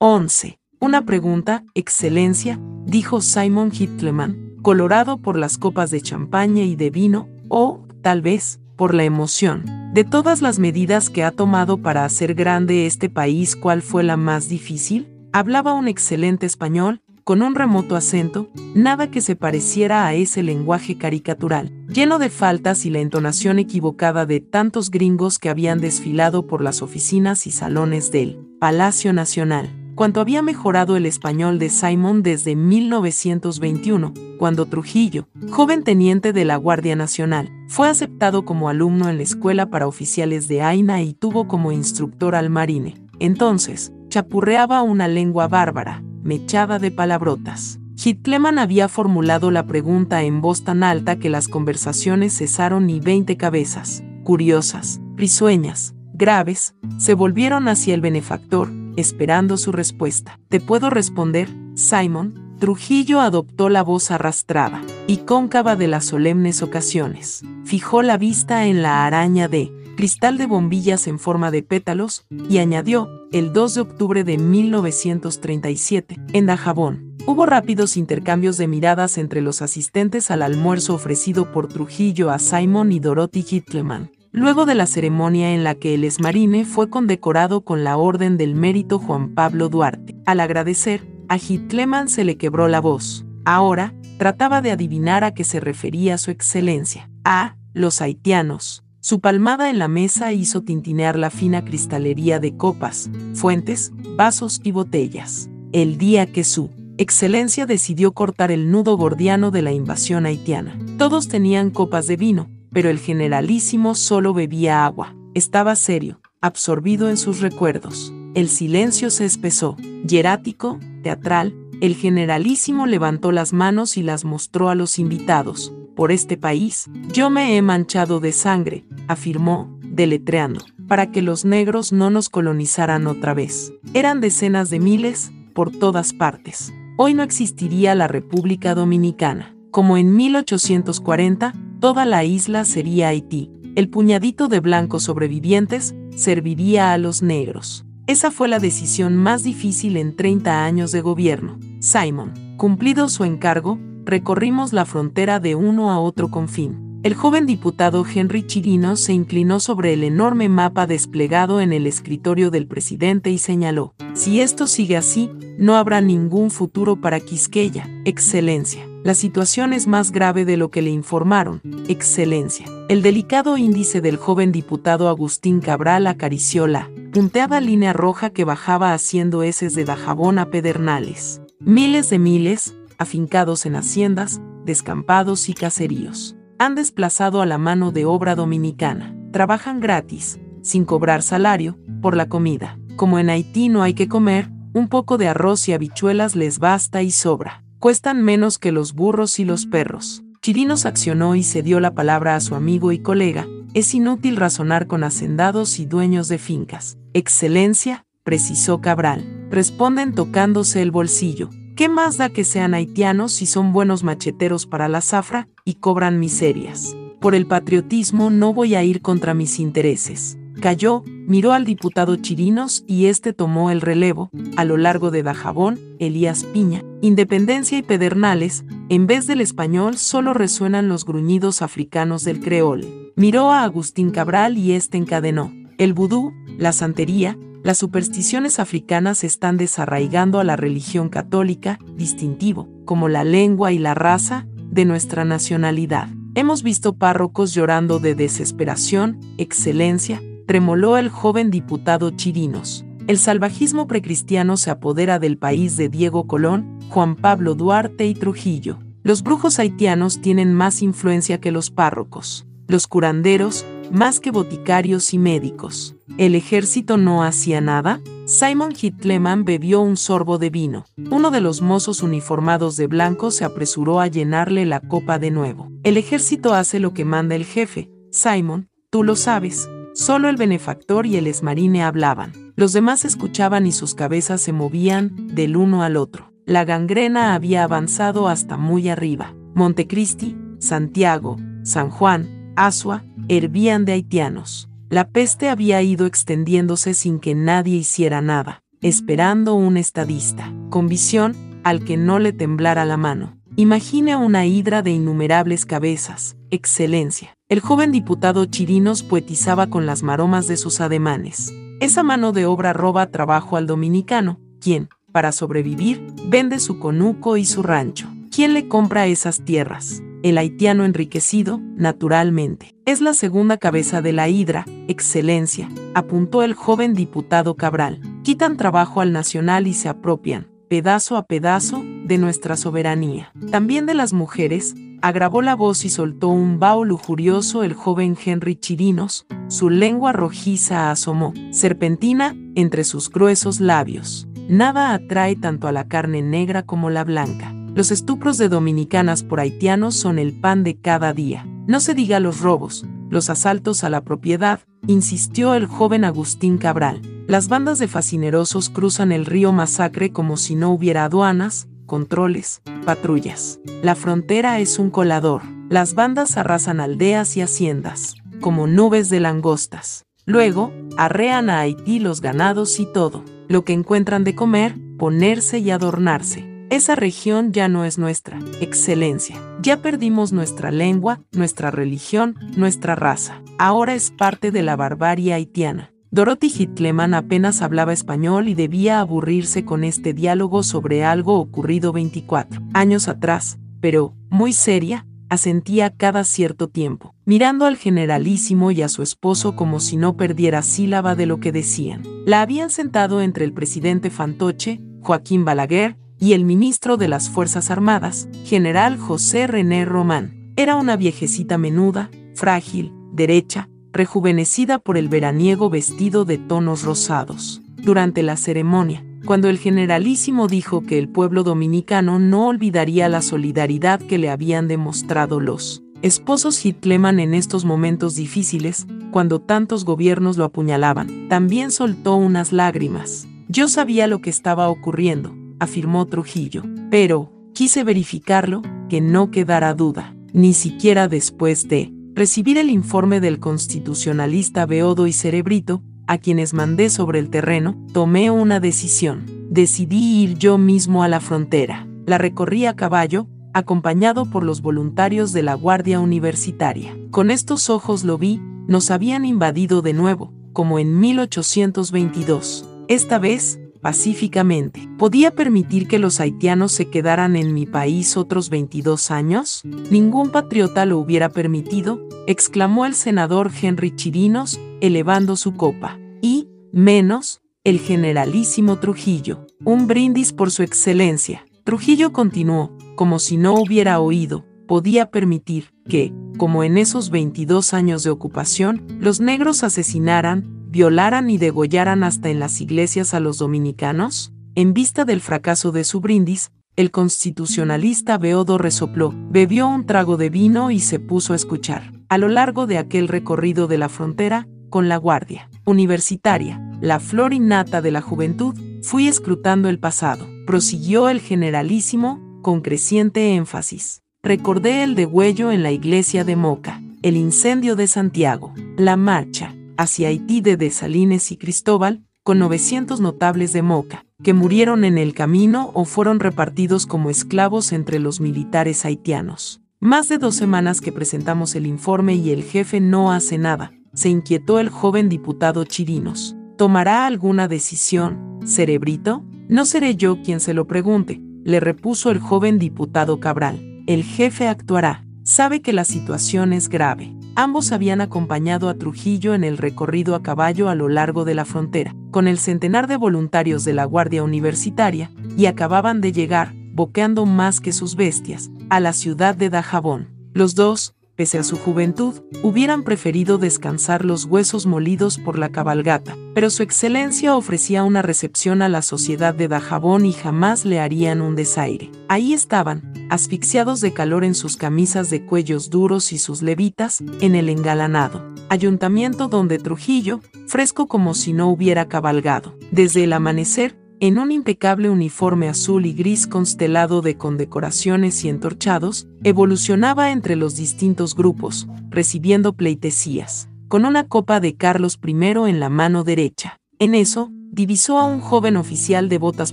11. Una pregunta, Excelencia, dijo Simon Hitleman, colorado por las copas de champaña y de vino, o, tal vez, por la emoción. De todas las medidas que ha tomado para hacer grande este país, ¿cuál fue la más difícil? Hablaba un excelente español, con un remoto acento, nada que se pareciera a ese lenguaje caricatural, lleno de faltas y la entonación equivocada de tantos gringos que habían desfilado por las oficinas y salones del Palacio Nacional. Cuanto había mejorado el español de Simon desde 1921, cuando Trujillo, joven teniente de la Guardia Nacional, fue aceptado como alumno en la Escuela para Oficiales de Aina y tuvo como instructor al marine. Entonces, chapurreaba una lengua bárbara, mechada de palabrotas. Hitleman había formulado la pregunta en voz tan alta que las conversaciones cesaron y veinte cabezas, curiosas, risueñas, graves, se volvieron hacia el benefactor, esperando su respuesta. ¿Te puedo responder, Simon? Trujillo adoptó la voz arrastrada y cóncava de las solemnes ocasiones. Fijó la vista en la araña de cristal de bombillas en forma de pétalos y añadió, el 2 de octubre de 1937, en Dajabón. Hubo rápidos intercambios de miradas entre los asistentes al almuerzo ofrecido por Trujillo a Simon y Dorothy Hitleman. Luego de la ceremonia en la que el esmarine fue condecorado con la Orden del Mérito Juan Pablo Duarte. Al agradecer, a Hitleman se le quebró la voz. Ahora, trataba de adivinar a qué se refería su excelencia. A, los haitianos. Su palmada en la mesa hizo tintinear la fina cristalería de copas, fuentes, vasos y botellas. El día que su excelencia decidió cortar el nudo gordiano de la invasión haitiana. Todos tenían copas de vino, pero el generalísimo solo bebía agua. Estaba serio, absorbido en sus recuerdos. El silencio se espesó. Hierático, teatral, el generalísimo levantó las manos y las mostró a los invitados. Por este país, yo me he manchado de sangre, afirmó, deletreando, para que los negros no nos colonizaran otra vez. Eran decenas de miles, por todas partes. Hoy no existiría la República Dominicana. Como en 1840, toda la isla sería Haití. El puñadito de blancos sobrevivientes serviría a los negros. Esa fue la decisión más difícil en 30 años de gobierno. Simon, cumplido su encargo, recorrimos la frontera de uno a otro confín. El joven diputado Henry Chirino se inclinó sobre el enorme mapa desplegado en el escritorio del presidente y señaló, si esto sigue así, no habrá ningún futuro para Quisqueya, Excelencia. La situación es más grave de lo que le informaron, Excelencia. El delicado índice del joven diputado Agustín Cabral acarició la punteada línea roja que bajaba haciendo heces de Dajabón a Pedernales. Miles de miles, afincados en haciendas, descampados y caseríos han desplazado a la mano de obra dominicana. Trabajan gratis, sin cobrar salario, por la comida. Como en Haití no hay que comer, un poco de arroz y habichuelas les basta y sobra. Cuestan menos que los burros y los perros. Chirinos accionó y cedió la palabra a su amigo y colega. Es inútil razonar con hacendados y dueños de fincas. Excelencia, precisó Cabral. Responden tocándose el bolsillo. ¿Qué más da que sean haitianos si son buenos macheteros para la zafra y cobran miserias? Por el patriotismo no voy a ir contra mis intereses. Cayó, miró al diputado Chirinos y este tomó el relevo. A lo largo de Dajabón, Elías Piña, Independencia y Pedernales, en vez del español solo resuenan los gruñidos africanos del creole. Miró a Agustín Cabral y este encadenó. El vudú, la santería, las supersticiones africanas están desarraigando a la religión católica, distintivo, como la lengua y la raza, de nuestra nacionalidad. Hemos visto párrocos llorando de desesperación, excelencia, tremoló el joven diputado Chirinos. El salvajismo precristiano se apodera del país de Diego Colón, Juan Pablo Duarte y Trujillo. Los brujos haitianos tienen más influencia que los párrocos. Los curanderos, más que boticarios y médicos. ¿El ejército no hacía nada? Simon Hitleman bebió un sorbo de vino. Uno de los mozos uniformados de blanco se apresuró a llenarle la copa de nuevo. El ejército hace lo que manda el jefe. Simon, tú lo sabes. Solo el benefactor y el esmarine hablaban. Los demás escuchaban y sus cabezas se movían del uno al otro. La gangrena había avanzado hasta muy arriba. Montecristi, Santiago, San Juan, Asua, hervían de haitianos. La peste había ido extendiéndose sin que nadie hiciera nada. esperando un estadista, con visión, al que no le temblara la mano. Imagine una hidra de innumerables cabezas, excelencia. El joven diputado Chirinos poetizaba con las maromas de sus ademanes. Esa mano de obra roba trabajo al dominicano, quien, para sobrevivir, vende su conuco y su rancho. ¿Quién le compra esas tierras? El haitiano enriquecido, naturalmente. Es la segunda cabeza de la hidra, excelencia, apuntó el joven diputado Cabral. Quitan trabajo al nacional y se apropian, pedazo a pedazo, de nuestra soberanía. También de las mujeres, agravó la voz y soltó un vaho lujurioso el joven Henry Chirinos, su lengua rojiza asomó, serpentina, entre sus gruesos labios. Nada atrae tanto a la carne negra como la blanca. Los estupros de dominicanas por haitianos son el pan de cada día. No se diga los robos, los asaltos a la propiedad, insistió el joven Agustín Cabral. Las bandas de fascinerosos cruzan el río Masacre como si no hubiera aduanas, controles, patrullas. La frontera es un colador. Las bandas arrasan aldeas y haciendas, como nubes de langostas. Luego, arrean a Haití los ganados y todo, lo que encuentran de comer, ponerse y adornarse. Esa región ya no es nuestra, excelencia. Ya perdimos nuestra lengua, nuestra religión, nuestra raza. Ahora es parte de la barbarie haitiana. Dorothy Hitleman apenas hablaba español y debía aburrirse con este diálogo sobre algo ocurrido 24 años atrás, pero, muy seria, asentía cada cierto tiempo, mirando al generalísimo y a su esposo como si no perdiera sílaba de lo que decían. La habían sentado entre el presidente Fantoche, Joaquín Balaguer, y el ministro de las Fuerzas Armadas, general José René Román. Era una viejecita menuda, frágil, derecha, rejuvenecida por el veraniego vestido de tonos rosados. Durante la ceremonia, cuando el generalísimo dijo que el pueblo dominicano no olvidaría la solidaridad que le habían demostrado los esposos Hitleman en estos momentos difíciles, cuando tantos gobiernos lo apuñalaban, también soltó unas lágrimas. Yo sabía lo que estaba ocurriendo, afirmó Trujillo, pero, quise verificarlo, que no quedara duda, ni siquiera después de recibir el informe del constitucionalista Beodo y Cerebrito, a quienes mandé sobre el terreno, tomé una decisión. Decidí ir yo mismo a la frontera. La recorrí a caballo, acompañado por los voluntarios de la Guardia Universitaria. Con estos ojos lo vi, nos habían invadido de nuevo, como en 1822. Esta vez, pacíficamente. ¿Podía permitir que los haitianos se quedaran en mi país otros 22 años? Ningún patriota lo hubiera permitido, exclamó el senador Henry Chirinos, elevando su copa. Y, menos, el generalísimo Trujillo. Un brindis por su excelencia. Trujillo continuó, como si no hubiera oído, podía permitir que, como en esos 22 años de ocupación, los negros asesinaran, violaran y degollaran hasta en las iglesias a los dominicanos? En vista del fracaso de su brindis, el constitucionalista Beodo resopló, bebió un trago de vino y se puso a escuchar. A lo largo de aquel recorrido de la frontera, con la guardia universitaria, la flor innata de la juventud, fui escrutando el pasado, prosiguió el generalísimo, con creciente énfasis. Recordé el degüello en la iglesia de Moca, el incendio de Santiago, la marcha, hacia Haití de Desalines y Cristóbal, con 900 notables de Moca, que murieron en el camino o fueron repartidos como esclavos entre los militares haitianos. Más de dos semanas que presentamos el informe y el jefe no hace nada, se inquietó el joven diputado Chirinos. ¿Tomará alguna decisión, cerebrito? No seré yo quien se lo pregunte, le repuso el joven diputado Cabral. El jefe actuará. Sabe que la situación es grave. Ambos habían acompañado a Trujillo en el recorrido a caballo a lo largo de la frontera, con el centenar de voluntarios de la Guardia Universitaria, y acababan de llegar, boqueando más que sus bestias, a la ciudad de Dajabón. Los dos, pese a su juventud, hubieran preferido descansar los huesos molidos por la cabalgata, pero su excelencia ofrecía una recepción a la sociedad de Dajabón y jamás le harían un desaire. Ahí estaban, asfixiados de calor en sus camisas de cuellos duros y sus levitas, en el engalanado ayuntamiento donde Trujillo, fresco como si no hubiera cabalgado, desde el amanecer, en un impecable uniforme azul y gris constelado de condecoraciones y entorchados, evolucionaba entre los distintos grupos, recibiendo pleitesías, con una copa de Carlos I en la mano derecha. En eso, divisó a un joven oficial de botas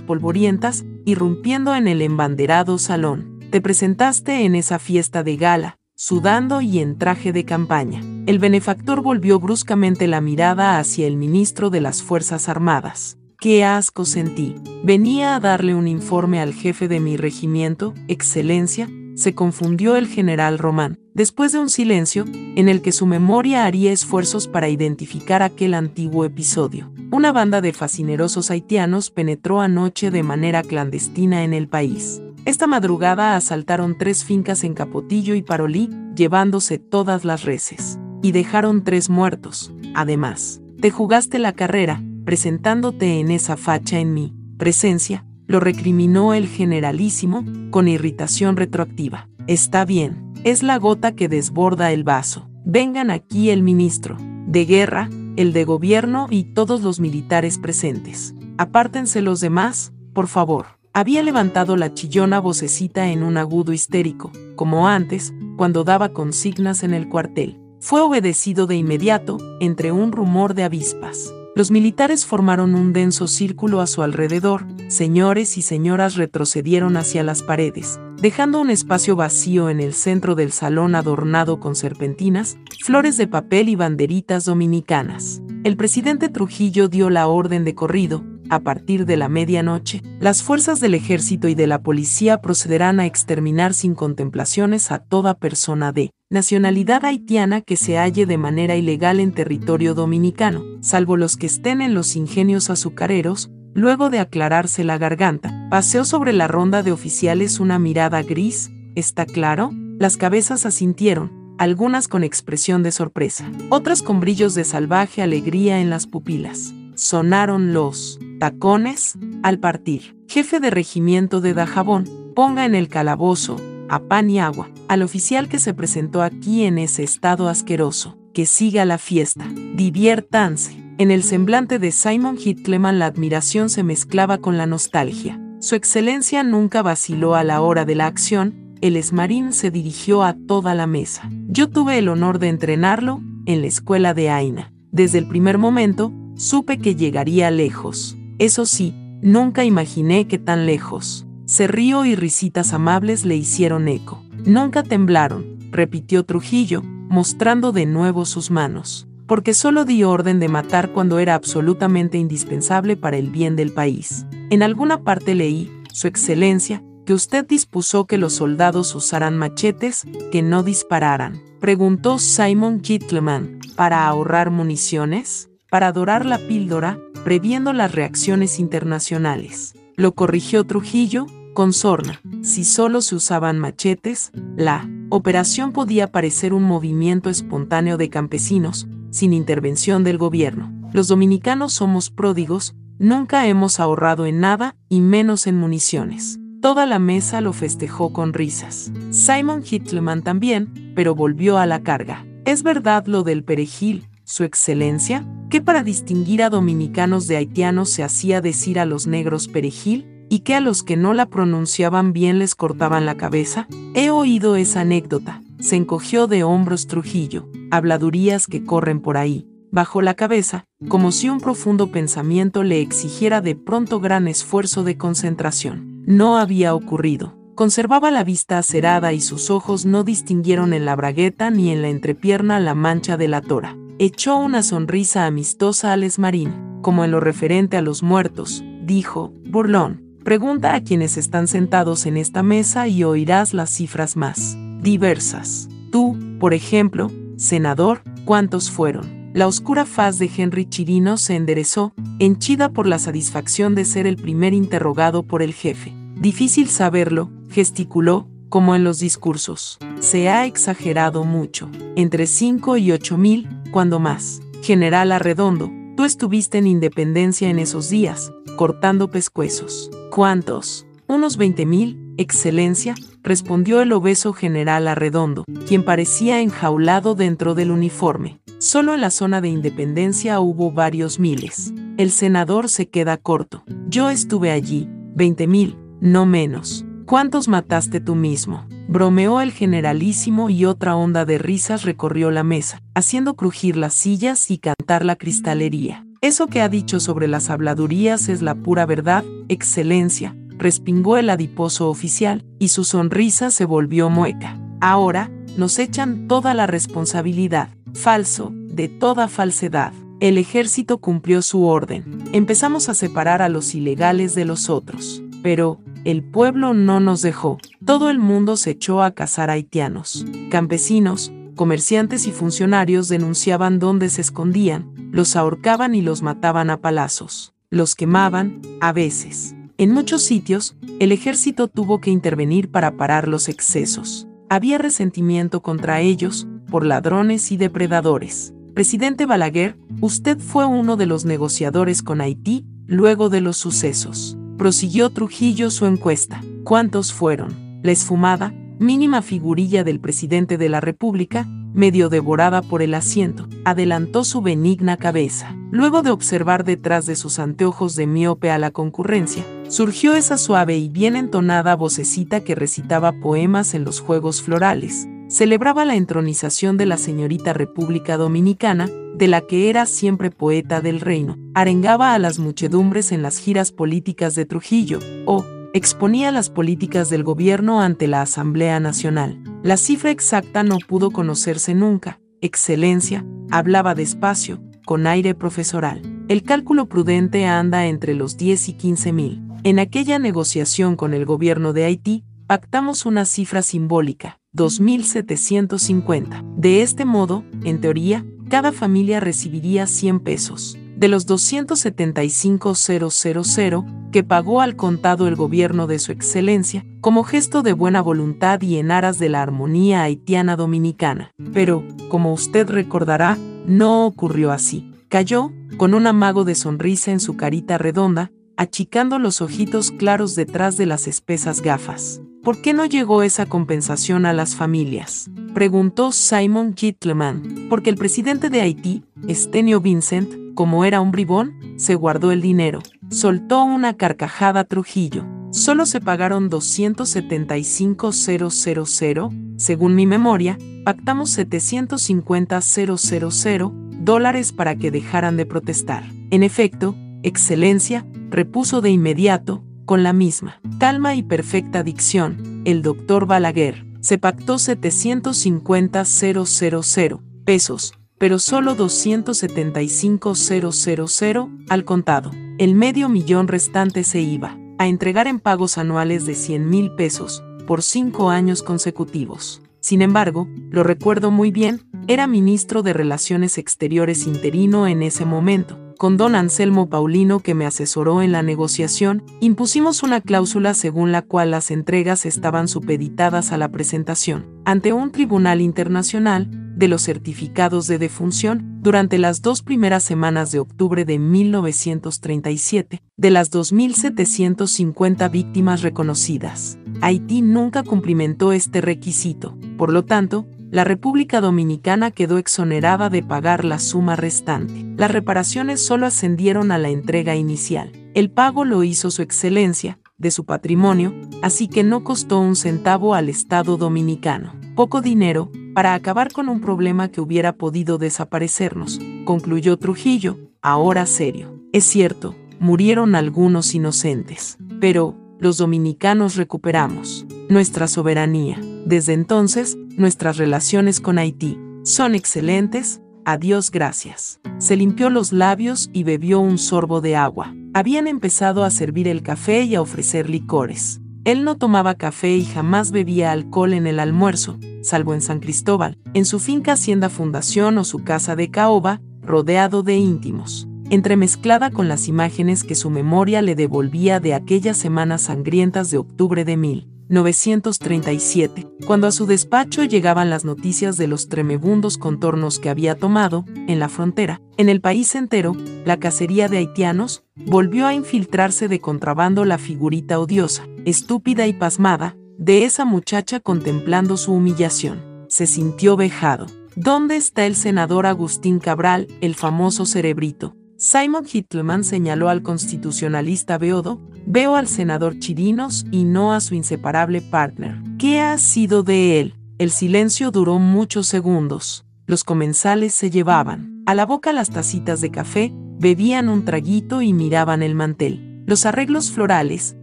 polvorientas, irrumpiendo en el embanderado salón. Te presentaste en esa fiesta de gala, sudando y en traje de campaña. El benefactor volvió bruscamente la mirada hacia el ministro de las Fuerzas Armadas. Qué asco sentí. Venía a darle un informe al jefe de mi regimiento, Excelencia, se confundió el general Román, después de un silencio, en el que su memoria haría esfuerzos para identificar aquel antiguo episodio. Una banda de fascinerosos haitianos penetró anoche de manera clandestina en el país. Esta madrugada asaltaron tres fincas en Capotillo y Parolí, llevándose todas las reses. Y dejaron tres muertos. Además, te jugaste la carrera, presentándote en esa facha en mi presencia, lo recriminó el generalísimo, con irritación retroactiva. Está bien, es la gota que desborda el vaso. Vengan aquí el ministro de guerra, el de gobierno y todos los militares presentes. Apártense los demás, por favor. Había levantado la chillona vocecita en un agudo histérico, como antes, cuando daba consignas en el cuartel. Fue obedecido de inmediato, entre un rumor de avispas. Los militares formaron un denso círculo a su alrededor, señores y señoras retrocedieron hacia las paredes, dejando un espacio vacío en el centro del salón adornado con serpentinas, flores de papel y banderitas dominicanas. El presidente Trujillo dio la orden de corrido, a partir de la medianoche, las fuerzas del ejército y de la policía procederán a exterminar sin contemplaciones a toda persona de nacionalidad haitiana que se halle de manera ilegal en territorio dominicano, salvo los que estén en los ingenios azucareros, luego de aclararse la garganta, paseó sobre la ronda de oficiales una mirada gris, ¿está claro? Las cabezas asintieron, algunas con expresión de sorpresa, otras con brillos de salvaje alegría en las pupilas. Sonaron los tacones al partir. Jefe de regimiento de Dajabón, ponga en el calabozo, a pan y agua, al oficial que se presentó aquí en ese estado asqueroso, que siga la fiesta, diviértanse. En el semblante de Simon Hitleman la admiración se mezclaba con la nostalgia. Su excelencia nunca vaciló a la hora de la acción, el esmarín se dirigió a toda la mesa. Yo tuve el honor de entrenarlo en la escuela de Aina. Desde el primer momento, supe que llegaría lejos. Eso sí, nunca imaginé que tan lejos. Se rió y risitas amables le hicieron eco. Nunca temblaron, repitió Trujillo, mostrando de nuevo sus manos, porque solo di orden de matar cuando era absolutamente indispensable para el bien del país. En alguna parte leí, Su Excelencia, que usted dispuso que los soldados usaran machetes, que no dispararan. Preguntó Simon Kittleman, ¿para ahorrar municiones? Para dorar la píldora, previendo las reacciones internacionales. Lo corrigió Trujillo, con sorna. Si solo se usaban machetes, la operación podía parecer un movimiento espontáneo de campesinos, sin intervención del gobierno. Los dominicanos somos pródigos, nunca hemos ahorrado en nada y menos en municiones. Toda la mesa lo festejó con risas. Simon Hitleman también, pero volvió a la carga. ¿Es verdad lo del perejil, su excelencia? ¿Que para distinguir a dominicanos de haitianos se hacía decir a los negros perejil? y que a los que no la pronunciaban bien les cortaban la cabeza? He oído esa anécdota. Se encogió de hombros Trujillo, habladurías que corren por ahí. Bajó la cabeza, como si un profundo pensamiento le exigiera de pronto gran esfuerzo de concentración. No había ocurrido. Conservaba la vista acerada y sus ojos no distinguieron en la bragueta ni en la entrepierna la mancha de la tora. Echó una sonrisa amistosa al esmarín, como en lo referente a los muertos, dijo, burlón, Pregunta a quienes están sentados en esta mesa y oirás las cifras más diversas. Tú, por ejemplo, senador, ¿cuántos fueron? La oscura faz de Henry Chirino se enderezó, henchida por la satisfacción de ser el primer interrogado por el jefe. Difícil saberlo, gesticuló, como en los discursos. Se ha exagerado mucho. Entre 5 y 8 mil, cuando más. General Arredondo, tú estuviste en Independencia en esos días, cortando pescuezos. ¿Cuántos? Unos veinte mil, Excelencia, respondió el obeso general Arredondo, quien parecía enjaulado dentro del uniforme. Solo en la zona de Independencia hubo varios miles. El senador se queda corto. Yo estuve allí, veinte mil, no menos. ¿Cuántos mataste tú mismo? Bromeó el generalísimo y otra onda de risas recorrió la mesa, haciendo crujir las sillas y cantar la cristalería. Eso que ha dicho sobre las habladurías es la pura verdad, excelencia, respingó el adiposo oficial, y su sonrisa se volvió mueca. Ahora, nos echan toda la responsabilidad. Falso, de toda falsedad. El ejército cumplió su orden. Empezamos a separar a los ilegales de los otros. Pero, el pueblo no nos dejó. Todo el mundo se echó a cazar haitianos. Campesinos, comerciantes y funcionarios denunciaban dónde se escondían, los ahorcaban y los mataban a palazos. Los quemaban, a veces. En muchos sitios, el ejército tuvo que intervenir para parar los excesos. Había resentimiento contra ellos, por ladrones y depredadores. Presidente Balaguer, usted fue uno de los negociadores con Haití luego de los sucesos. Prosiguió Trujillo su encuesta. ¿Cuántos fueron? La esfumada, mínima figurilla del presidente de la República, medio devorada por el asiento, adelantó su benigna cabeza. Luego de observar detrás de sus anteojos de miope a la concurrencia, surgió esa suave y bien entonada vocecita que recitaba poemas en los Juegos Florales. Celebraba la entronización de la señorita República Dominicana, de la que era siempre poeta del reino. Arengaba a las muchedumbres en las giras políticas de Trujillo, o, exponía las políticas del gobierno ante la Asamblea Nacional. La cifra exacta no pudo conocerse nunca. Excelencia, hablaba despacio, con aire profesoral. El cálculo prudente anda entre los 10 y 15 mil. En aquella negociación con el gobierno de Haití, pactamos una cifra simbólica, 2.750. De este modo, en teoría, cada familia recibiría 100 pesos. De los 275.000 que pagó al contado el gobierno de su excelencia, como gesto de buena voluntad y en aras de la armonía haitiana dominicana. Pero, como usted recordará, no ocurrió así. Cayó, con un amago de sonrisa en su carita redonda, achicando los ojitos claros detrás de las espesas gafas. ¿Por qué no llegó esa compensación a las familias? Preguntó Simon Gittleman. Porque el presidente de Haití, Estenio Vincent, como era un bribón, se guardó el dinero. Soltó una carcajada Trujillo. Solo se pagaron 275.000, según mi memoria, pactamos 750.000 dólares para que dejaran de protestar. En efecto, Excelencia, repuso de inmediato, con la misma calma y perfecta dicción, el doctor Balaguer. Se pactó 750.000 pesos, pero solo 275.000 al contado. El medio millón restante se iba a entregar en pagos anuales de 100 mil pesos por cinco años consecutivos. Sin embargo, lo recuerdo muy bien, era ministro de Relaciones Exteriores interino en ese momento con don Anselmo Paulino que me asesoró en la negociación, impusimos una cláusula según la cual las entregas estaban supeditadas a la presentación, ante un tribunal internacional, de los certificados de defunción durante las dos primeras semanas de octubre de 1937, de las 2.750 víctimas reconocidas. Haití nunca cumplimentó este requisito, por lo tanto, la República Dominicana quedó exonerada de pagar la suma restante. Las reparaciones solo ascendieron a la entrega inicial. El pago lo hizo su excelencia, de su patrimonio, así que no costó un centavo al Estado dominicano. Poco dinero, para acabar con un problema que hubiera podido desaparecernos, concluyó Trujillo, ahora serio. Es cierto, murieron algunos inocentes, pero, los dominicanos recuperamos nuestra soberanía. Desde entonces, nuestras relaciones con Haití son excelentes, adiós gracias. Se limpió los labios y bebió un sorbo de agua. Habían empezado a servir el café y a ofrecer licores. Él no tomaba café y jamás bebía alcohol en el almuerzo, salvo en San Cristóbal, en su finca Hacienda Fundación o su casa de caoba, rodeado de íntimos entremezclada con las imágenes que su memoria le devolvía de aquellas semanas sangrientas de octubre de 1937, cuando a su despacho llegaban las noticias de los tremebundos contornos que había tomado, en la frontera, en el país entero, la cacería de haitianos, volvió a infiltrarse de contrabando la figurita odiosa, estúpida y pasmada, de esa muchacha contemplando su humillación. Se sintió vejado. ¿Dónde está el senador Agustín Cabral, el famoso cerebrito? Simon Hitleman señaló al constitucionalista Beodo, veo al senador Chirinos y no a su inseparable partner. ¿Qué ha sido de él? El silencio duró muchos segundos. Los comensales se llevaban a la boca las tacitas de café, bebían un traguito y miraban el mantel, los arreglos florales,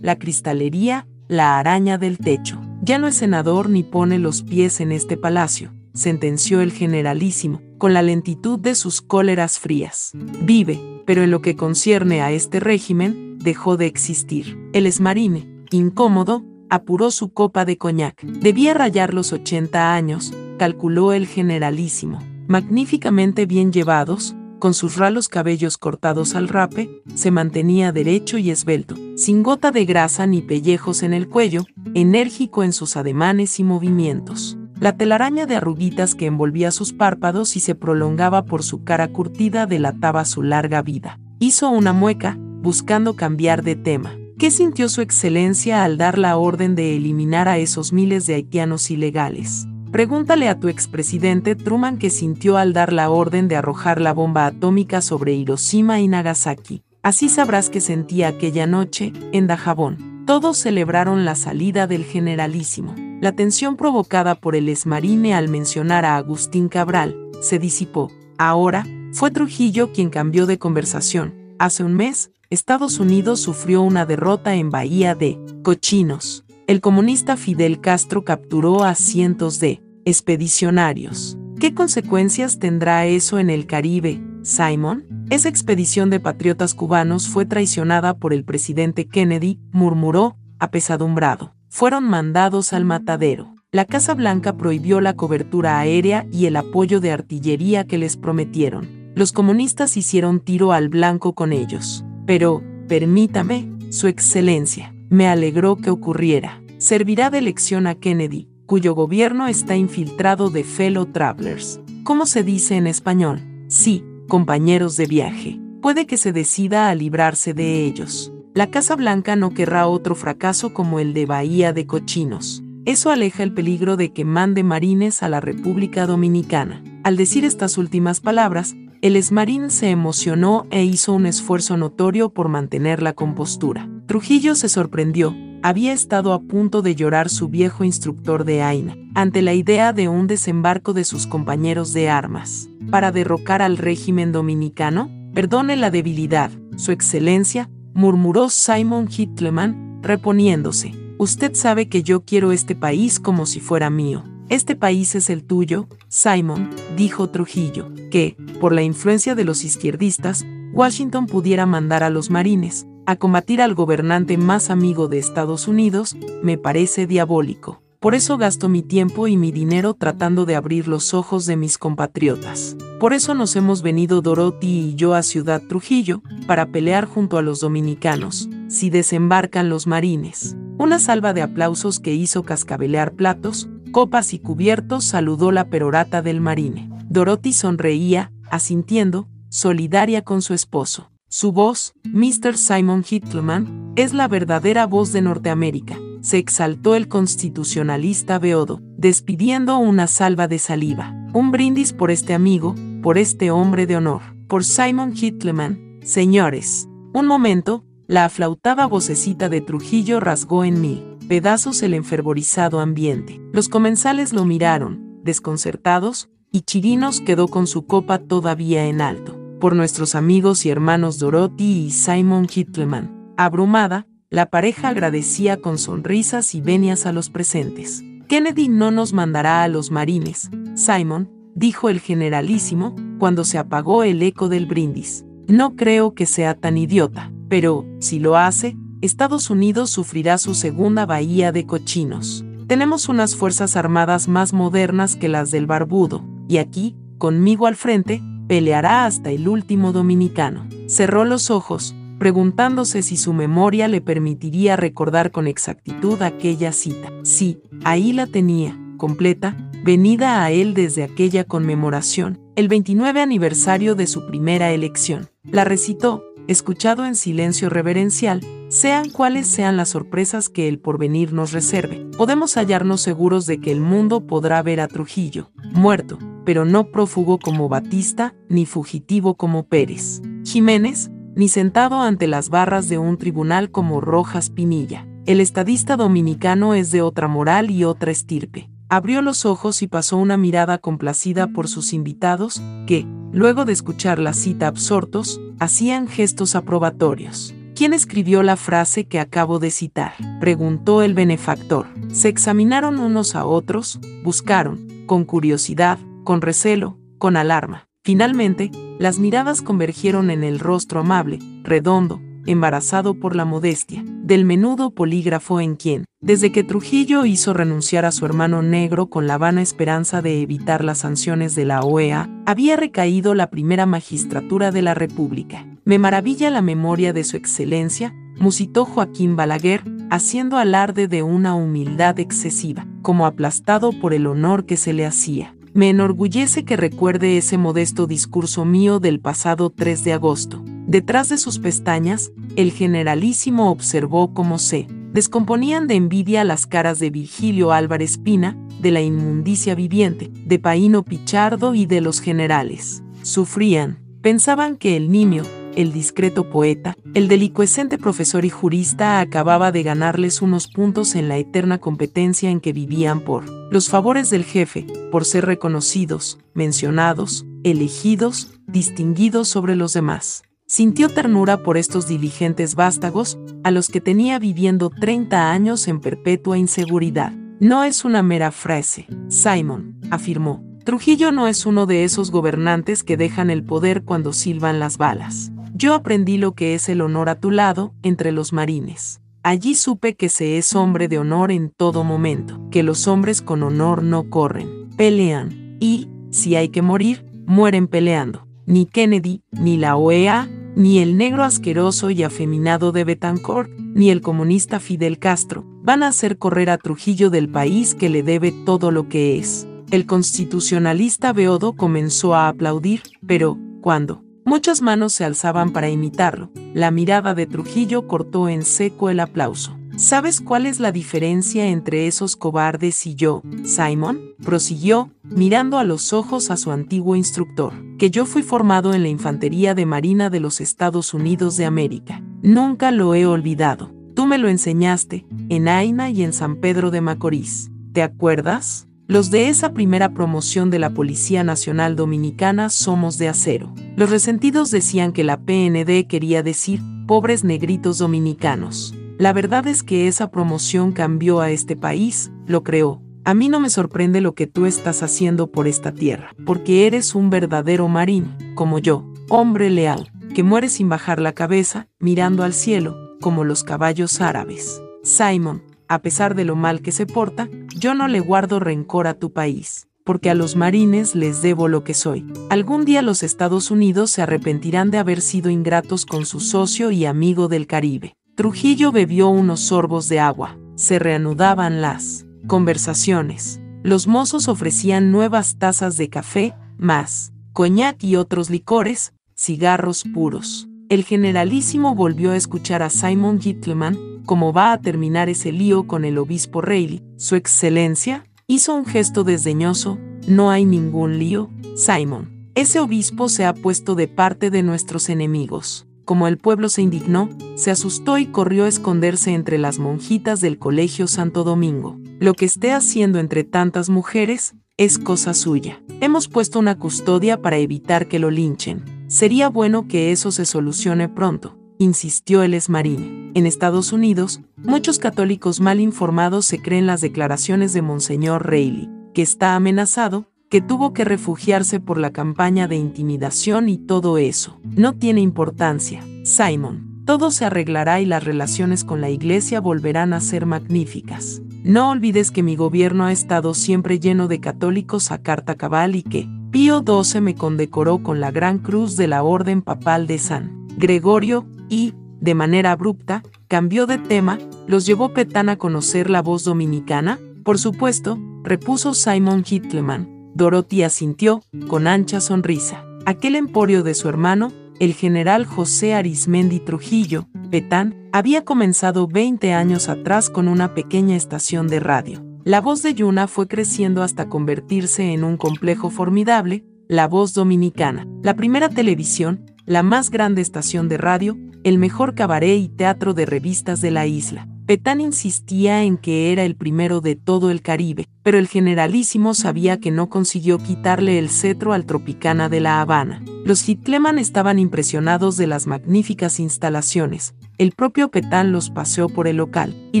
la cristalería, la araña del techo. Ya no es senador ni pone los pies en este palacio, sentenció el generalísimo, con la lentitud de sus cóleras frías. Vive, pero en lo que concierne a este régimen, dejó de existir. El esmarine, incómodo, apuró su copa de coñac. Debía rayar los 80 años, calculó el generalísimo. Magníficamente bien llevados, con sus ralos cabellos cortados al rape, se mantenía derecho y esbelto, sin gota de grasa ni pellejos en el cuello, enérgico en sus ademanes y movimientos. La telaraña de arruguitas que envolvía sus párpados y se prolongaba por su cara curtida delataba su larga vida. Hizo una mueca, buscando cambiar de tema. ¿Qué sintió su excelencia al dar la orden de eliminar a esos miles de haitianos ilegales? Pregúntale a tu expresidente Truman qué sintió al dar la orden de arrojar la bomba atómica sobre Hiroshima y Nagasaki. Así sabrás qué sentía aquella noche, en Dajabón. Todos celebraron la salida del generalísimo. La tensión provocada por el esmarine al mencionar a Agustín Cabral se disipó. Ahora, fue Trujillo quien cambió de conversación. Hace un mes, Estados Unidos sufrió una derrota en Bahía de Cochinos. El comunista Fidel Castro capturó a cientos de expedicionarios. ¿Qué consecuencias tendrá eso en el Caribe, Simon? Esa expedición de patriotas cubanos fue traicionada por el presidente Kennedy, murmuró, apesadumbrado. Fueron mandados al matadero. La Casa Blanca prohibió la cobertura aérea y el apoyo de artillería que les prometieron. Los comunistas hicieron tiro al blanco con ellos. Pero, permítame, Su Excelencia, me alegró que ocurriera. Servirá de lección a Kennedy, cuyo gobierno está infiltrado de fellow travelers. ¿Cómo se dice en español? Sí, compañeros de viaje. Puede que se decida a librarse de ellos. La Casa Blanca no querrá otro fracaso como el de Bahía de Cochinos. Eso aleja el peligro de que mande marines a la República Dominicana. Al decir estas últimas palabras, el esmarín se emocionó e hizo un esfuerzo notorio por mantener la compostura. Trujillo se sorprendió, había estado a punto de llorar su viejo instructor de Aina, ante la idea de un desembarco de sus compañeros de armas, para derrocar al régimen dominicano. Perdone la debilidad, Su Excelencia, murmuró Simon Hitleman, reponiéndose. Usted sabe que yo quiero este país como si fuera mío. Este país es el tuyo, Simon, dijo Trujillo, que, por la influencia de los izquierdistas, Washington pudiera mandar a los marines, a combatir al gobernante más amigo de Estados Unidos me parece diabólico. Por eso gasto mi tiempo y mi dinero tratando de abrir los ojos de mis compatriotas. Por eso nos hemos venido Dorothy y yo a Ciudad Trujillo, para pelear junto a los dominicanos, si desembarcan los marines. Una salva de aplausos que hizo cascabelear platos, copas y cubiertos saludó la perorata del marine. Dorothy sonreía, asintiendo, solidaria con su esposo. Su voz, Mr. Simon Hitleman, es la verdadera voz de Norteamérica, se exaltó el constitucionalista Beodo, despidiendo una salva de saliva. Un brindis por este amigo, por este hombre de honor, por Simon Hitleman. Señores, un momento, la aflautada vocecita de Trujillo rasgó en mil pedazos el enfervorizado ambiente. Los comensales lo miraron, desconcertados, y Chirinos quedó con su copa todavía en alto por nuestros amigos y hermanos Dorothy y Simon Hitleman. Abrumada, la pareja agradecía con sonrisas y venias a los presentes. Kennedy no nos mandará a los marines, Simon, dijo el generalísimo, cuando se apagó el eco del brindis. No creo que sea tan idiota, pero, si lo hace, Estados Unidos sufrirá su segunda bahía de cochinos. Tenemos unas fuerzas armadas más modernas que las del barbudo, y aquí, conmigo al frente, peleará hasta el último dominicano. Cerró los ojos, preguntándose si su memoria le permitiría recordar con exactitud aquella cita. Sí, ahí la tenía, completa, venida a él desde aquella conmemoración, el 29 aniversario de su primera elección. La recitó, escuchado en silencio reverencial, sean cuales sean las sorpresas que el porvenir nos reserve, podemos hallarnos seguros de que el mundo podrá ver a Trujillo, muerto, pero no prófugo como Batista, ni fugitivo como Pérez. Jiménez, ni sentado ante las barras de un tribunal como Rojas Pinilla. El estadista dominicano es de otra moral y otra estirpe. Abrió los ojos y pasó una mirada complacida por sus invitados, que, luego de escuchar la cita absortos, hacían gestos aprobatorios. ¿Quién escribió la frase que acabo de citar? preguntó el benefactor. Se examinaron unos a otros, buscaron, con curiosidad, con recelo, con alarma. Finalmente, las miradas convergieron en el rostro amable, redondo, embarazado por la modestia, del menudo polígrafo en quien, desde que Trujillo hizo renunciar a su hermano negro con la vana esperanza de evitar las sanciones de la OEA, había recaído la primera magistratura de la República. Me maravilla la memoria de su excelencia, musitó Joaquín Balaguer, haciendo alarde de una humildad excesiva, como aplastado por el honor que se le hacía. Me enorgullece que recuerde ese modesto discurso mío del pasado 3 de agosto. Detrás de sus pestañas, el generalísimo observó cómo se descomponían de envidia las caras de Virgilio Álvarez Pina, de la inmundicia viviente, de Paíno Pichardo y de los generales. Sufrían, pensaban que el niño, el discreto poeta, el delicuescente profesor y jurista acababa de ganarles unos puntos en la eterna competencia en que vivían por los favores del jefe, por ser reconocidos, mencionados, elegidos, distinguidos sobre los demás. Sintió ternura por estos diligentes vástagos, a los que tenía viviendo 30 años en perpetua inseguridad. No es una mera frase, Simon, afirmó. Trujillo no es uno de esos gobernantes que dejan el poder cuando silban las balas. Yo aprendí lo que es el honor a tu lado, entre los marines. Allí supe que se es hombre de honor en todo momento, que los hombres con honor no corren, pelean, y, si hay que morir, mueren peleando. Ni Kennedy, ni la OEA, ni el negro asqueroso y afeminado de Betancourt, ni el comunista Fidel Castro, van a hacer correr a Trujillo del país que le debe todo lo que es. El constitucionalista Beodo comenzó a aplaudir, pero, cuando Muchas manos se alzaban para imitarlo. La mirada de Trujillo cortó en seco el aplauso. ¿Sabes cuál es la diferencia entre esos cobardes y yo, Simon? prosiguió, mirando a los ojos a su antiguo instructor, que yo fui formado en la Infantería de Marina de los Estados Unidos de América. Nunca lo he olvidado. Tú me lo enseñaste, en Aina y en San Pedro de Macorís. ¿Te acuerdas? Los de esa primera promoción de la Policía Nacional Dominicana somos de acero. Los resentidos decían que la PND quería decir pobres negritos dominicanos. La verdad es que esa promoción cambió a este país, lo creó. A mí no me sorprende lo que tú estás haciendo por esta tierra, porque eres un verdadero marín, como yo, hombre leal, que muere sin bajar la cabeza, mirando al cielo, como los caballos árabes. Simon, a pesar de lo mal que se porta, yo no le guardo rencor a tu país, porque a los marines les debo lo que soy. Algún día los Estados Unidos se arrepentirán de haber sido ingratos con su socio y amigo del Caribe. Trujillo bebió unos sorbos de agua. Se reanudaban las conversaciones. Los mozos ofrecían nuevas tazas de café, más coñac y otros licores, cigarros puros. El generalísimo volvió a escuchar a Simon Gittleman, cómo va a terminar ese lío con el obispo Reilly. Su excelencia hizo un gesto desdeñoso, no hay ningún lío, Simon. Ese obispo se ha puesto de parte de nuestros enemigos. Como el pueblo se indignó, se asustó y corrió a esconderse entre las monjitas del Colegio Santo Domingo. Lo que esté haciendo entre tantas mujeres es cosa suya. Hemos puesto una custodia para evitar que lo linchen. Sería bueno que eso se solucione pronto insistió el esmarine. En Estados Unidos, muchos católicos mal informados se creen las declaraciones de Monseñor Reilly, que está amenazado, que tuvo que refugiarse por la campaña de intimidación y todo eso. No tiene importancia, Simon. Todo se arreglará y las relaciones con la iglesia volverán a ser magníficas. No olvides que mi gobierno ha estado siempre lleno de católicos a carta cabal y que Pío XII me condecoró con la Gran Cruz de la Orden Papal de San Gregorio, y, de manera abrupta, cambió de tema, los llevó Petán a conocer la voz dominicana, por supuesto, repuso Simon Hitleman. Dorothy asintió, con ancha sonrisa. Aquel emporio de su hermano, el general José Arismendi Trujillo, Petán, había comenzado 20 años atrás con una pequeña estación de radio. La voz de Yuna fue creciendo hasta convertirse en un complejo formidable, la voz dominicana, la primera televisión, la más grande estación de radio, el mejor cabaret y teatro de revistas de la isla. Petán insistía en que era el primero de todo el Caribe, pero el generalísimo sabía que no consiguió quitarle el cetro al Tropicana de La Habana. Los Hitleman estaban impresionados de las magníficas instalaciones. El propio Petán los paseó por el local y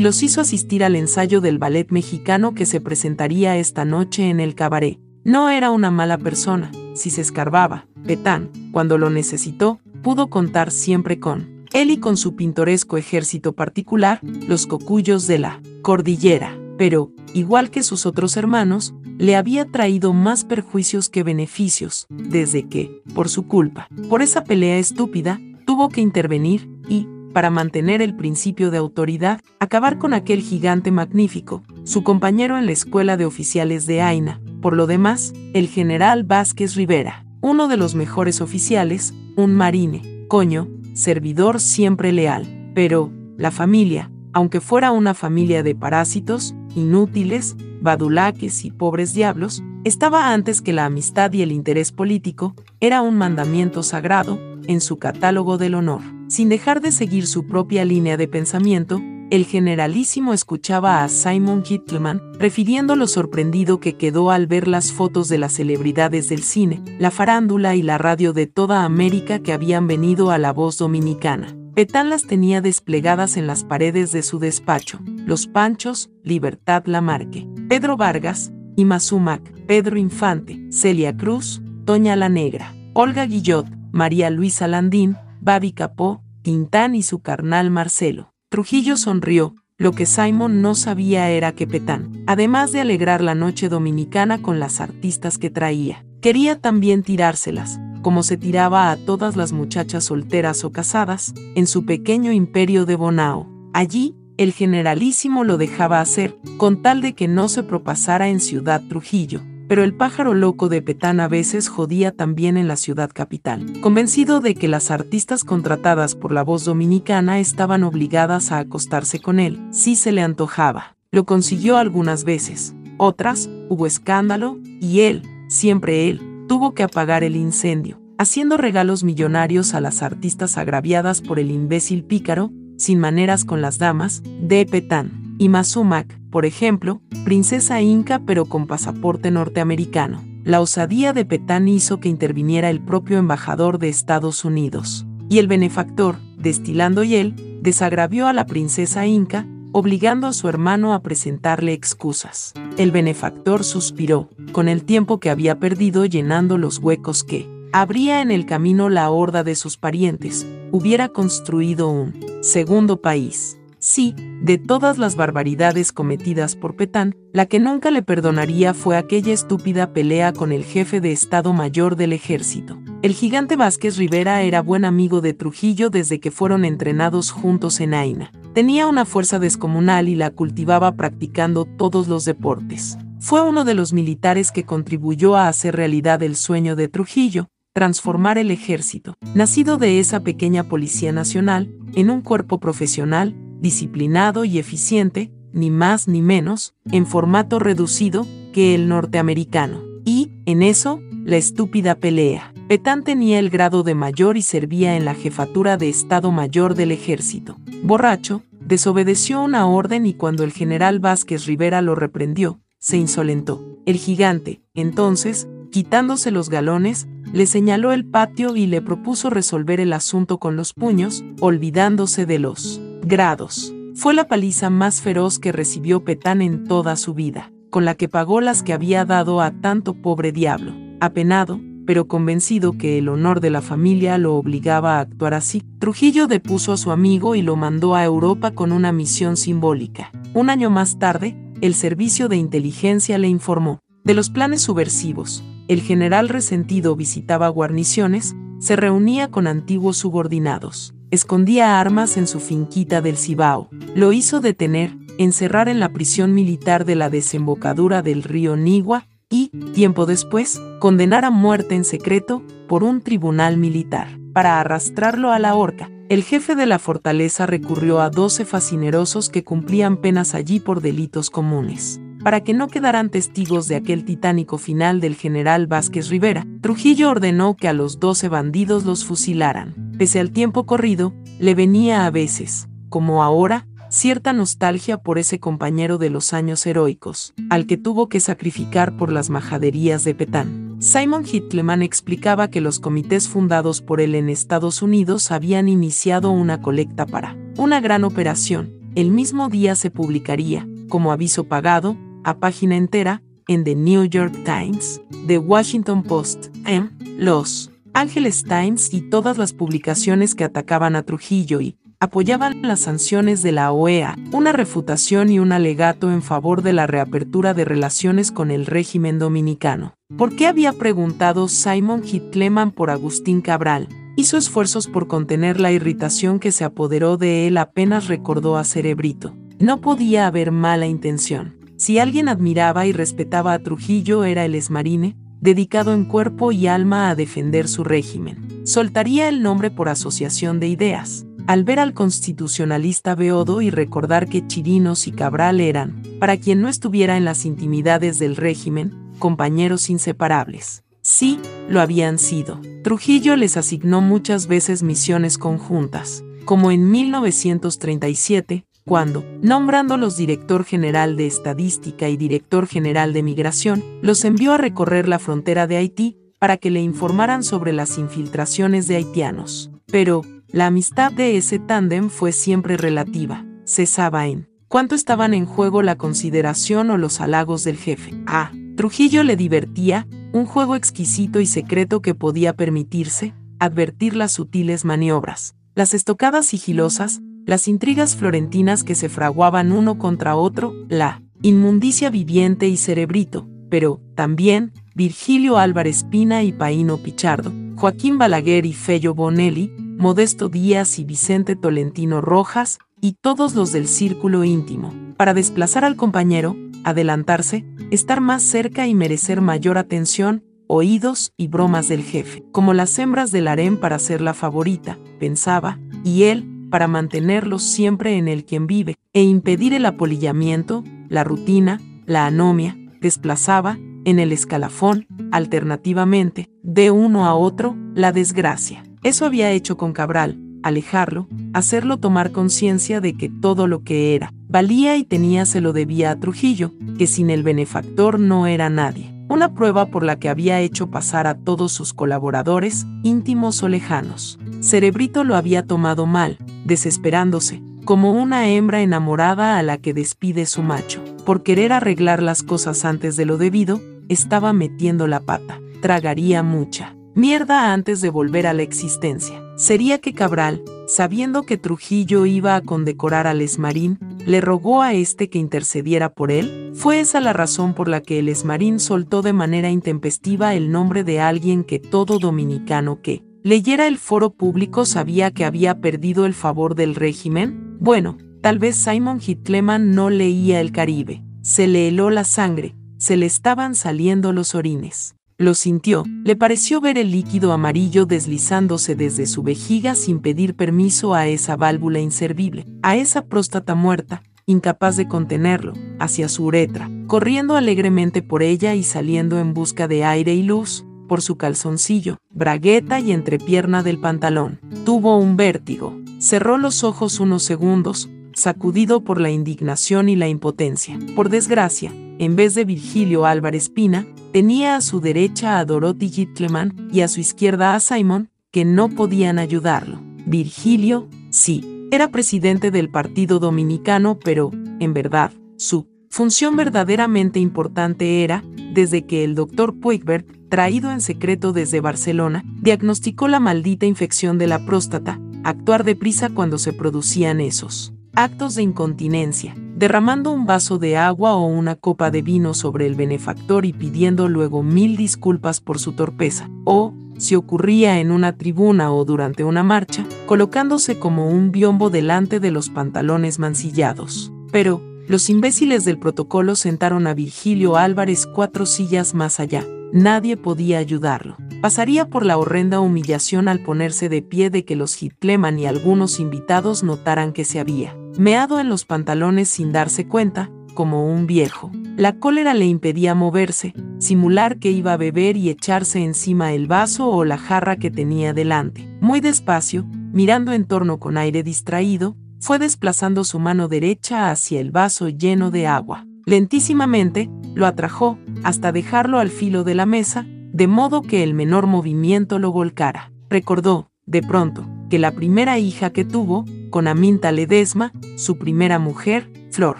los hizo asistir al ensayo del ballet mexicano que se presentaría esta noche en el cabaret. No era una mala persona, si se escarbaba. Petán, cuando lo necesitó, pudo contar siempre con él y con su pintoresco ejército particular, los cocuyos de la cordillera. Pero, igual que sus otros hermanos, le había traído más perjuicios que beneficios, desde que, por su culpa, por esa pelea estúpida, tuvo que intervenir y, para mantener el principio de autoridad, acabar con aquel gigante magnífico, su compañero en la escuela de oficiales de Aina. Por lo demás, el general Vázquez Rivera, uno de los mejores oficiales, un marine, coño, servidor siempre leal. Pero, la familia, aunque fuera una familia de parásitos, inútiles, badulaques y pobres diablos, estaba antes que la amistad y el interés político, era un mandamiento sagrado, en su catálogo del honor. Sin dejar de seguir su propia línea de pensamiento, el generalísimo escuchaba a Simon Hitleman, refiriendo lo sorprendido que quedó al ver las fotos de las celebridades del cine, la farándula y la radio de toda América que habían venido a la voz dominicana. Petán las tenía desplegadas en las paredes de su despacho. Los Panchos, Libertad Lamarque, Pedro Vargas, Imazumac, Pedro Infante, Celia Cruz, Toña la Negra, Olga Guillot, María Luisa Landín, Babi Capó, Quintán y su carnal Marcelo. Trujillo sonrió. Lo que Simon no sabía era que Petán, además de alegrar la noche dominicana con las artistas que traía, quería también tirárselas, como se tiraba a todas las muchachas solteras o casadas, en su pequeño imperio de Bonao. Allí, el generalísimo lo dejaba hacer, con tal de que no se propasara en Ciudad Trujillo pero el pájaro loco de Petán a veces jodía también en la ciudad capital. Convencido de que las artistas contratadas por la voz dominicana estaban obligadas a acostarse con él, si se le antojaba. Lo consiguió algunas veces, otras, hubo escándalo, y él, siempre él, tuvo que apagar el incendio, haciendo regalos millonarios a las artistas agraviadas por el imbécil pícaro, sin maneras con las damas, de Petán y Mazumac, por ejemplo, princesa inca pero con pasaporte norteamericano. La osadía de Petán hizo que interviniera el propio embajador de Estados Unidos. Y el benefactor, destilando hiel, desagravió a la princesa inca, obligando a su hermano a presentarle excusas. El benefactor suspiró, con el tiempo que había perdido llenando los huecos que, habría en el camino la horda de sus parientes, hubiera construido un segundo país. Sí, de todas las barbaridades cometidas por Petán, la que nunca le perdonaría fue aquella estúpida pelea con el jefe de Estado Mayor del Ejército. El gigante Vázquez Rivera era buen amigo de Trujillo desde que fueron entrenados juntos en Aina. Tenía una fuerza descomunal y la cultivaba practicando todos los deportes. Fue uno de los militares que contribuyó a hacer realidad el sueño de Trujillo, transformar el ejército, nacido de esa pequeña Policía Nacional, en un cuerpo profesional, disciplinado y eficiente, ni más ni menos, en formato reducido, que el norteamericano. Y, en eso, la estúpida pelea. Petán tenía el grado de mayor y servía en la jefatura de Estado Mayor del Ejército. Borracho, desobedeció una orden y cuando el general Vázquez Rivera lo reprendió, se insolentó. El gigante, entonces, quitándose los galones, le señaló el patio y le propuso resolver el asunto con los puños, olvidándose de los grados. Fue la paliza más feroz que recibió Petán en toda su vida, con la que pagó las que había dado a tanto pobre diablo. Apenado, pero convencido que el honor de la familia lo obligaba a actuar así, Trujillo depuso a su amigo y lo mandó a Europa con una misión simbólica. Un año más tarde, el servicio de inteligencia le informó de los planes subversivos. El general resentido visitaba guarniciones, se reunía con antiguos subordinados escondía armas en su finquita del Cibao. Lo hizo detener, encerrar en la prisión militar de la desembocadura del río Nigua y, tiempo después, condenar a muerte en secreto por un tribunal militar. Para arrastrarlo a la horca, el jefe de la fortaleza recurrió a doce fascinerosos que cumplían penas allí por delitos comunes. Para que no quedaran testigos de aquel titánico final del general Vázquez Rivera, Trujillo ordenó que a los doce bandidos los fusilaran. Pese al tiempo corrido, le venía a veces, como ahora, cierta nostalgia por ese compañero de los años heroicos, al que tuvo que sacrificar por las majaderías de Petán. Simon Hitleman explicaba que los comités fundados por él en Estados Unidos habían iniciado una colecta para una gran operación. El mismo día se publicaría, como aviso pagado, a página entera, en The New York Times, The Washington Post, en Los Angeles Times y todas las publicaciones que atacaban a Trujillo y apoyaban las sanciones de la OEA, una refutación y un alegato en favor de la reapertura de relaciones con el régimen dominicano. ¿Por qué había preguntado Simon Hitleman por Agustín Cabral? Hizo esfuerzos por contener la irritación que se apoderó de él apenas recordó a Cerebrito. No podía haber mala intención. Si alguien admiraba y respetaba a Trujillo era el esmarine, dedicado en cuerpo y alma a defender su régimen. Soltaría el nombre por asociación de ideas. Al ver al constitucionalista Beodo y recordar que Chirinos y Cabral eran, para quien no estuviera en las intimidades del régimen, compañeros inseparables. Sí, lo habían sido. Trujillo les asignó muchas veces misiones conjuntas, como en 1937, cuando, nombrándolos director general de Estadística y director general de Migración, los envió a recorrer la frontera de Haití para que le informaran sobre las infiltraciones de haitianos. Pero, la amistad de ese tándem fue siempre relativa, cesaba en cuánto estaban en juego la consideración o los halagos del jefe. A Trujillo le divertía, un juego exquisito y secreto que podía permitirse, advertir las sutiles maniobras, las estocadas sigilosas, las intrigas florentinas que se fraguaban uno contra otro, la inmundicia viviente y cerebrito, pero, también, Virgilio Álvarez Pina y Paino Pichardo, Joaquín Balaguer y Fello Bonelli, Modesto Díaz y Vicente Tolentino Rojas, y todos los del círculo íntimo, para desplazar al compañero, adelantarse, estar más cerca y merecer mayor atención, oídos y bromas del jefe, como las hembras del harén para ser la favorita, pensaba, y él, para mantenerlos siempre en el quien vive, e impedir el apolillamiento, la rutina, la anomia, desplazaba, en el escalafón, alternativamente, de uno a otro, la desgracia. Eso había hecho con Cabral, alejarlo, hacerlo tomar conciencia de que todo lo que era, valía y tenía se lo debía a Trujillo, que sin el benefactor no era nadie. Una prueba por la que había hecho pasar a todos sus colaboradores, íntimos o lejanos. Cerebrito lo había tomado mal, desesperándose, como una hembra enamorada a la que despide su macho. Por querer arreglar las cosas antes de lo debido, estaba metiendo la pata. Tragaría mucha mierda antes de volver a la existencia. Sería que Cabral, sabiendo que Trujillo iba a condecorar al Esmarín, le rogó a este que intercediera por él? ¿Fue esa la razón por la que el Esmarín soltó de manera intempestiva el nombre de alguien que todo dominicano que leyera el foro público sabía que había perdido el favor del régimen? Bueno, tal vez Simon Hitleman no leía el Caribe. Se le heló la sangre, se le estaban saliendo los orines. Lo sintió, le pareció ver el líquido amarillo deslizándose desde su vejiga sin pedir permiso a esa válvula inservible, a esa próstata muerta, incapaz de contenerlo, hacia su uretra, corriendo alegremente por ella y saliendo en busca de aire y luz, por su calzoncillo, bragueta y entrepierna del pantalón. Tuvo un vértigo. Cerró los ojos unos segundos, sacudido por la indignación y la impotencia. Por desgracia, en vez de Virgilio Álvarez Pina, tenía a su derecha a Dorothy Gitleman y a su izquierda a Simon, que no podían ayudarlo. Virgilio, sí, era presidente del Partido Dominicano, pero, en verdad, su función verdaderamente importante era, desde que el doctor Puigbert, traído en secreto desde Barcelona, diagnosticó la maldita infección de la próstata, actuar deprisa cuando se producían esos actos de incontinencia, derramando un vaso de agua o una copa de vino sobre el benefactor y pidiendo luego mil disculpas por su torpeza, o, si ocurría en una tribuna o durante una marcha, colocándose como un biombo delante de los pantalones mancillados. Pero, los imbéciles del protocolo sentaron a Virgilio Álvarez cuatro sillas más allá. Nadie podía ayudarlo. Pasaría por la horrenda humillación al ponerse de pie de que los Hitleman y algunos invitados notaran que se había meado en los pantalones sin darse cuenta, como un viejo. La cólera le impedía moverse, simular que iba a beber y echarse encima el vaso o la jarra que tenía delante. Muy despacio, mirando en torno con aire distraído, fue desplazando su mano derecha hacia el vaso lleno de agua. Lentísimamente, lo atrajo hasta dejarlo al filo de la mesa, de modo que el menor movimiento lo volcara. Recordó, de pronto, que la primera hija que tuvo, con Aminta Ledesma, su primera mujer, Flor,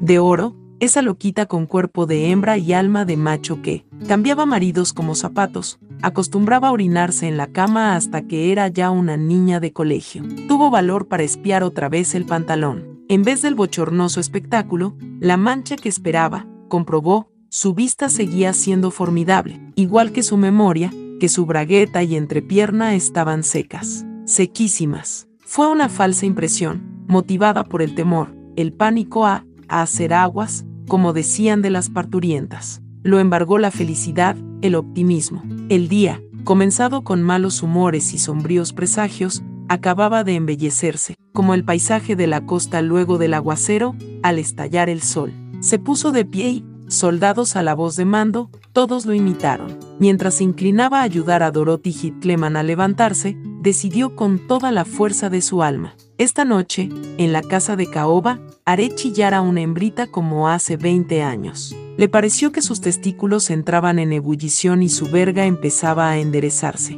de oro, esa loquita con cuerpo de hembra y alma de macho que cambiaba maridos como zapatos, acostumbraba a orinarse en la cama hasta que era ya una niña de colegio. Tuvo valor para espiar otra vez el pantalón. En vez del bochornoso espectáculo, la mancha que esperaba, comprobó, su vista seguía siendo formidable, igual que su memoria, que su bragueta y entrepierna estaban secas, sequísimas. Fue una falsa impresión, motivada por el temor, el pánico a, a hacer aguas, como decían de las parturientas. Lo embargó la felicidad, el optimismo. El día, comenzado con malos humores y sombríos presagios, acababa de embellecerse, como el paisaje de la costa luego del aguacero, al estallar el sol. Se puso de pie y, soldados a la voz de mando, todos lo imitaron. Mientras se inclinaba a ayudar a Dorothy Hitleman a levantarse, decidió con toda la fuerza de su alma. Esta noche, en la casa de Caoba, haré chillar a una hembrita como hace 20 años. Le pareció que sus testículos entraban en ebullición y su verga empezaba a enderezarse.